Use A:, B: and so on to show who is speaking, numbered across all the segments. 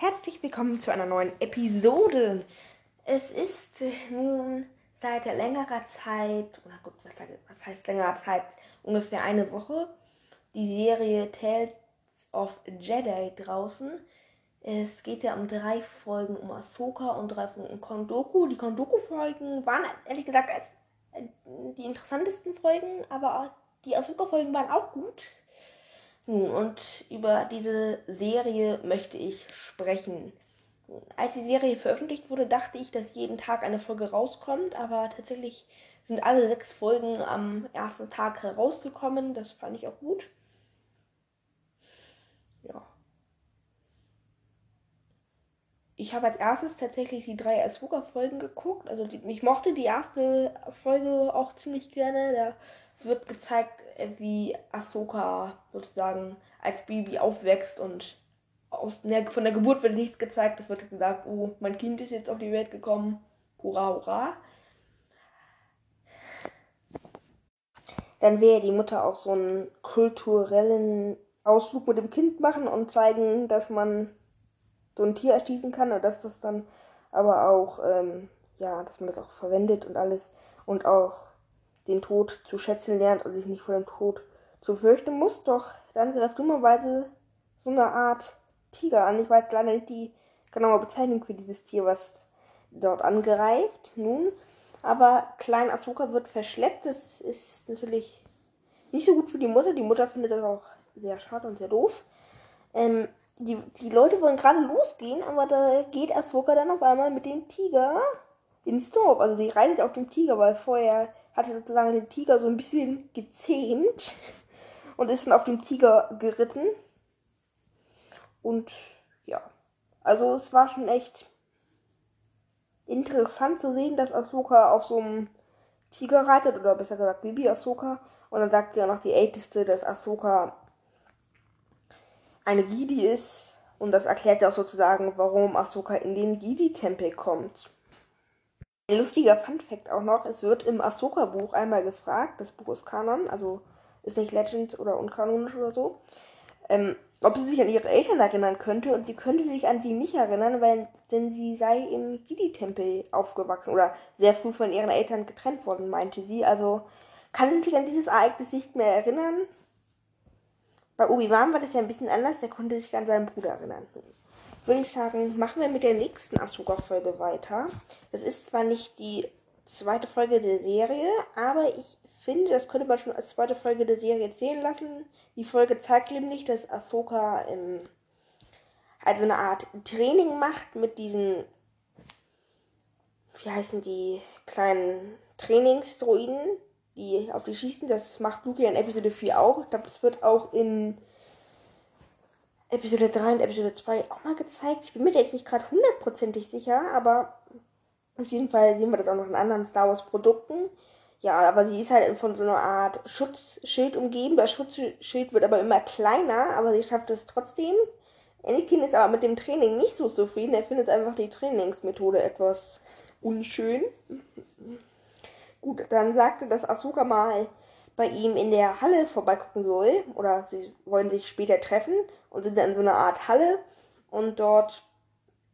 A: Herzlich willkommen zu einer neuen Episode. Es ist nun seit längerer Zeit, oder gut, was, was heißt längerer Zeit, ungefähr eine Woche, die Serie Tales of Jedi draußen. Es geht ja um drei Folgen um Ahsoka und drei Folgen um Kondoku. Die Kondoku-Folgen waren ehrlich gesagt die interessantesten Folgen, aber die Ahsoka-Folgen waren auch gut. Und über diese Serie möchte ich sprechen. Als die Serie veröffentlicht wurde, dachte ich, dass jeden Tag eine Folge rauskommt, aber tatsächlich sind alle sechs Folgen am ersten Tag herausgekommen. Das fand ich auch gut. Ja. Ich habe als erstes tatsächlich die drei Ahsoka-Folgen geguckt. Also die, ich mochte die erste Folge auch ziemlich gerne. Da wird gezeigt, wie Ahsoka sozusagen als Baby aufwächst und aus der, von der Geburt wird nichts gezeigt. Es wird gesagt, oh, mein Kind ist jetzt auf die Welt gekommen. Hurra, hurra. Dann wäre die Mutter auch so einen kulturellen Ausflug mit dem Kind machen und zeigen, dass man so ein Tier erschießen kann und dass das dann aber auch, ähm, ja, dass man das auch verwendet und alles und auch den Tod zu schätzen lernt und sich nicht vor dem Tod zu fürchten muss. Doch dann greift dummerweise so eine Art Tiger an. Ich weiß leider nicht die genaue Bezeichnung für dieses Tier, was dort angreift. Nun, aber Klein Asuka wird verschleppt. Das ist natürlich nicht so gut für die Mutter. Die Mutter findet das auch sehr schade und sehr doof. Ähm, die, die Leute wollen gerade losgehen, aber da geht Asuka dann auf einmal mit dem Tiger ins Dorf. Also sie reitet auf dem Tiger, weil vorher hatte sozusagen den Tiger so ein bisschen gezähmt und ist dann auf dem Tiger geritten. Und ja, also es war schon echt interessant zu sehen, dass Ahsoka auf so einem Tiger reitet, oder besser gesagt Bibi Ahsoka. Und dann sagt ja noch die Älteste, dass Ahsoka eine Gidi ist. Und das erklärt ja auch sozusagen, warum Ahsoka in den Gidi-Tempel kommt. Ein lustiger Funfact auch noch, es wird im Ahsoka-Buch einmal gefragt, das Buch ist Kanon, also ist nicht Legend oder unkanonisch oder so, ähm, ob sie sich an ihre Eltern erinnern könnte und sie könnte sich an die nicht erinnern, weil denn sie sei im Jedi-Tempel aufgewachsen oder sehr früh von ihren Eltern getrennt worden, meinte sie. Also kann sie sich an dieses Ereignis nicht mehr erinnern. Bei Obi-Wan war das ja ein bisschen anders, der konnte sich an seinen Bruder erinnern würde ich sagen, machen wir mit der nächsten Asuka-Folge weiter. Das ist zwar nicht die zweite Folge der Serie, aber ich finde, das könnte man schon als zweite Folge der Serie zählen lassen. Die Folge zeigt nämlich, dass Ahsoka im, also eine Art Training macht mit diesen, wie heißen die, kleinen Trainingsdroiden, die auf die schießen. Das macht Luke in Episode 4 auch. Ich glaube, das wird auch in Episode 3 und Episode 2 auch mal gezeigt. Ich bin mir jetzt nicht gerade hundertprozentig sicher, aber auf jeden Fall sehen wir das auch noch in anderen Star Wars Produkten. Ja, aber sie ist halt von so einer Art Schutzschild umgeben. Das Schutzschild wird aber immer kleiner, aber sie schafft es trotzdem. Anakin ist aber mit dem Training nicht so zufrieden. Er findet einfach die Trainingsmethode etwas unschön. Gut, dann sagte das Asuka mal, bei ihm in der Halle vorbeigucken soll. Oder sie wollen sich später treffen und sind dann in so einer Art Halle. Und dort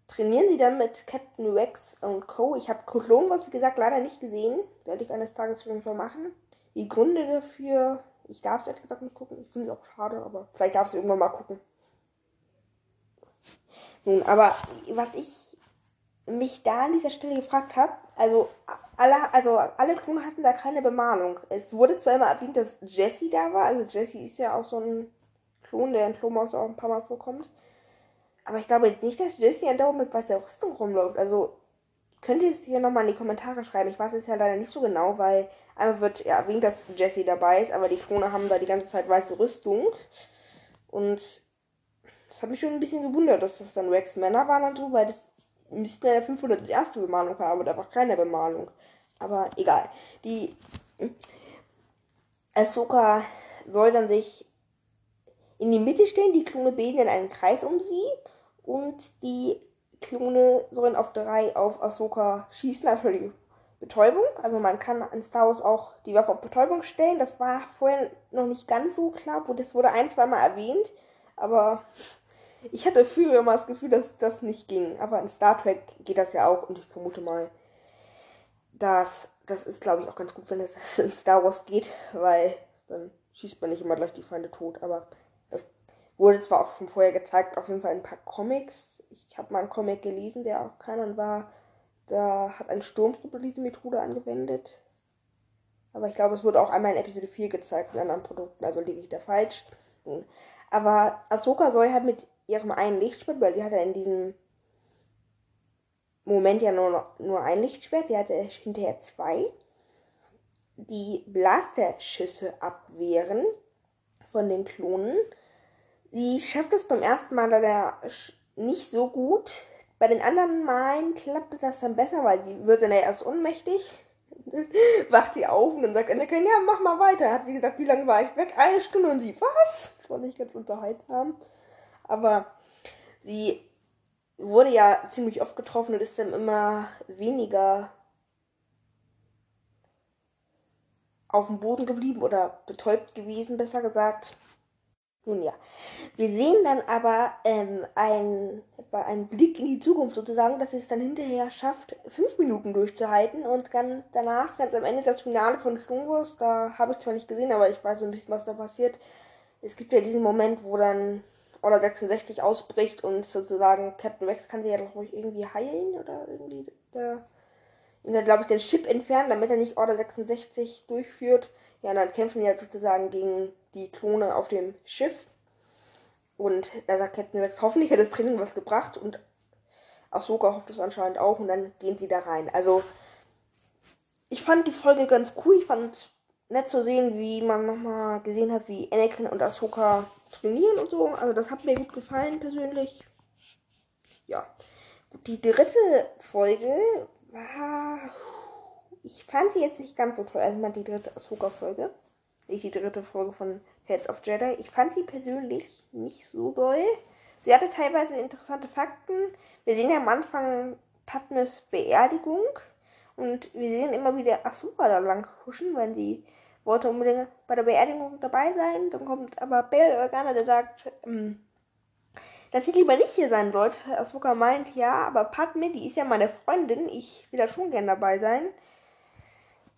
A: trainieren sie dann mit Captain Rex und Co. Ich habe Clone Wars, wie gesagt, leider nicht gesehen. Werde ich eines Tages auf jeden Fall machen. Die Gründe dafür, ich darf es ehrlich gesagt nicht gucken. Ich finde es auch schade, aber vielleicht darf es irgendwann mal gucken. Nun, aber was ich mich da an dieser Stelle gefragt habe, also alle, also alle Klone hatten da keine Bemalung. Es wurde zwar immer erwähnt, dass Jesse da war. Also Jesse ist ja auch so ein Klon, der in Flowmaus auch ein paar Mal vorkommt. Aber ich glaube nicht, dass Jesse andauernd mit weißer Rüstung rumläuft. Also könnt ihr es hier nochmal in die Kommentare schreiben. Ich weiß es ja leider nicht so genau, weil einmal wird ja erwähnt, dass Jesse dabei ist, aber die Klone haben da die ganze Zeit weiße Rüstung. Und das hat mich schon ein bisschen gewundert, dass das dann Rex Männer waren und so, weil das müssten ja der 500 erste Bemalung haben, da war keine Bemalung. Aber egal. Die Ahsoka soll dann sich in die Mitte stellen, die Klone bilden in einen Kreis um sie und die Klone sollen auf drei auf Ahsoka schießen, natürlich Betäubung. Also man kann an Star Wars auch die Waffe auf Betäubung stellen. Das war vorher noch nicht ganz so klar. Das wurde ein, zweimal erwähnt. Aber Ich hatte früher immer das Gefühl, dass das nicht ging. Aber in Star Trek geht das ja auch. Und ich vermute mal, dass das ist, glaube ich, auch ganz gut, wenn es in Star Wars geht, weil dann schießt man nicht immer gleich die Feinde tot. Aber das wurde zwar auch schon vorher gezeigt, auf jeden Fall in ein paar Comics. Ich habe mal einen Comic gelesen, der auch Kanon war. Da hat ein Sturmtruppe diese Methode angewendet. Aber ich glaube, es wurde auch einmal in Episode 4 gezeigt in anderen Produkten, also liege ich da falsch. Aber Ahsoka soll halt mit ihrem einen Lichtschwert, weil sie hat ja in diesem Moment ja nur, nur ein Lichtschwert, sie hatte hinterher zwei, die Blasterschüsse abwehren von den Klonen. Sie schafft es beim ersten Mal leider nicht so gut. Bei den anderen Malen klappt das dann besser, weil sie wird dann erst ohnmächtig. Wacht sie auf und dann sagt Anakin, ja, mach mal weiter. Hat sie gesagt, wie lange war ich weg? Eine Stunde und sie, was? Das war nicht ganz unterhaltsam. Aber sie wurde ja ziemlich oft getroffen und ist dann immer weniger auf dem Boden geblieben oder betäubt gewesen, besser gesagt. Nun ja, wir sehen dann aber ähm, ein, einen Blick in die Zukunft sozusagen, dass sie es dann hinterher schafft, fünf Minuten durchzuhalten und dann danach, ganz am Ende, das Finale von Star da habe ich zwar nicht gesehen, aber ich weiß so ein bisschen, was da passiert. Es gibt ja diesen Moment, wo dann Order 66 ausbricht und sozusagen Captain Rex kann sie ja doch ruhig irgendwie heilen oder irgendwie da, glaube ich, den Chip entfernen, damit er nicht Order 66 durchführt. Ja, und dann kämpfen die ja sozusagen gegen die Klone auf dem Schiff. Und da sagt Captain Rex, hoffentlich hat das Training was gebracht und Ahsoka hofft es anscheinend auch und dann gehen sie da rein. Also, ich fand die Folge ganz cool. Ich fand nett zu sehen, wie man nochmal gesehen hat, wie Anakin und Ahsoka trainieren und so. Also das hat mir gut gefallen persönlich. Ja. Die dritte Folge war. Ich fand sie jetzt nicht ganz so toll. Also mal die dritte Ahsoka-Folge. Nicht die dritte Folge von Heads of Jedi. Ich fand sie persönlich nicht so doll. Sie hatte teilweise interessante Fakten. Wir sehen ja am Anfang Padmes Beerdigung. Und wir sehen immer wieder Ahsoka da lang huschen, wenn sie wollte unbedingt bei der Beerdigung dabei sein. Dann kommt aber Bail Organa, der sagt, ähm, dass sie lieber nicht hier sein sollte. Asuka meint, ja, aber Padme, die ist ja meine Freundin, ich will da schon gern dabei sein.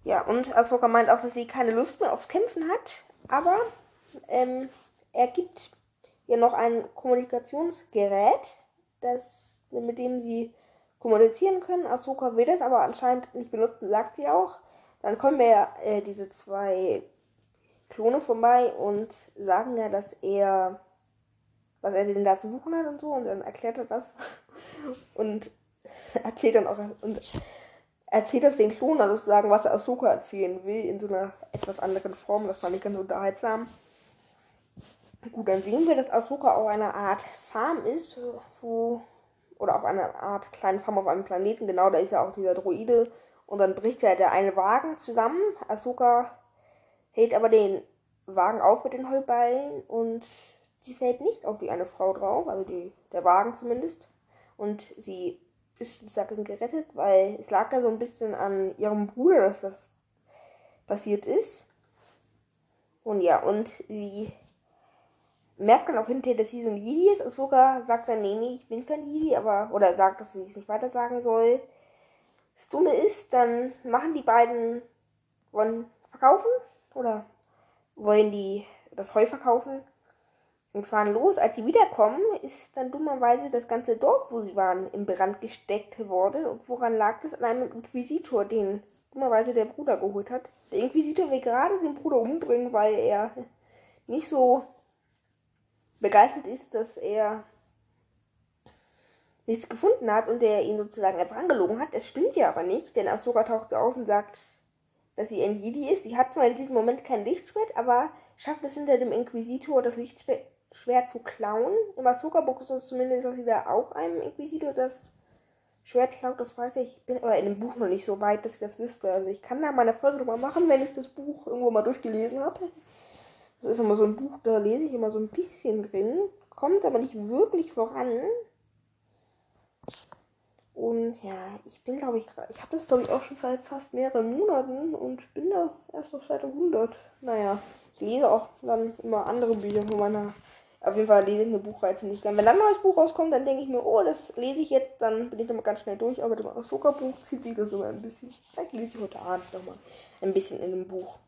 A: Ja, und Asuka meint auch, dass sie keine Lust mehr aufs Kämpfen hat, aber ähm, er gibt ihr noch ein Kommunikationsgerät, das, mit dem sie kommunizieren können. Asuka will das aber anscheinend nicht benutzen, sagt sie auch. Dann kommen ja äh, diese zwei Klone vorbei und sagen ja, dass er, was er denn da zu suchen hat und so. Und dann erklärt er das und erzählt dann auch und erzählt das den Klonen also sozusagen, was er Ahsoka erzählen will, in so einer etwas anderen Form. Das fand ich ganz unterhaltsam. Gut, dann sehen wir, dass Ahsoka auch eine Art Farm ist, wo oder auf einer Art kleinen Farm auf einem Planeten. Genau, da ist ja auch dieser Droide und dann bricht ja der eine Wagen zusammen. Ahsoka hält aber den Wagen auf mit den Heubeilen und sie fällt nicht auf die eine Frau drauf, also die, der Wagen zumindest. Und sie ist sozusagen gerettet, weil es lag ja so ein bisschen an ihrem Bruder, dass das passiert ist. Und ja, und sie merkt dann auch hinterher, dass sie so ein Jedi ist. Ahsoka sagt dann, nee, nee, ich bin kein Jedi, aber, oder sagt, dass sie es nicht weiter sagen soll das Dumme ist, dann machen die beiden, wollen verkaufen oder wollen die das Heu verkaufen und fahren los. Als sie wiederkommen, ist dann dummerweise das ganze Dorf, wo sie waren, in Brand gesteckt worden. Und woran lag das? An einem Inquisitor, den dummerweise der Bruder geholt hat. Der Inquisitor will gerade den Bruder umbringen, weil er nicht so begeistert ist, dass er nichts gefunden hat und der ihn sozusagen einfach angelogen hat. Das stimmt ja aber nicht, denn Ahsoka taucht auf und sagt, dass sie ein Jedi ist. Sie hat zwar in diesem Moment kein Lichtschwert, aber schafft es hinter dem Inquisitor das Lichtschwert zu klauen. Im Ahsoka-Buch ist es zumindest, dass sie da auch einem Inquisitor das Schwert klaut, das weiß ich. Ich bin aber in dem Buch noch nicht so weit, dass ich das wüsste. Also ich kann da mal eine Folge drüber machen, wenn ich das Buch irgendwo mal durchgelesen habe. Das ist immer so ein Buch, da lese ich immer so ein bisschen drin, kommt aber nicht wirklich voran. Und ja, ich bin, glaube ich, ich habe das, glaube ich, auch schon seit fast mehreren Monaten und bin da erst auf Seite 100. Naja, ich lese auch dann immer andere Bücher von meiner Auf jeden Fall lese ich eine Buchreihe ziemlich gern. Wenn dann ein neues Buch rauskommt, dann denke ich mir, oh, das lese ich jetzt, dann bin ich nochmal ganz schnell durch. Aber beim Ahsoka-Buch zieht sich das immer ein bisschen. Vielleicht lese ich heute Abend nochmal ein bisschen in dem Buch.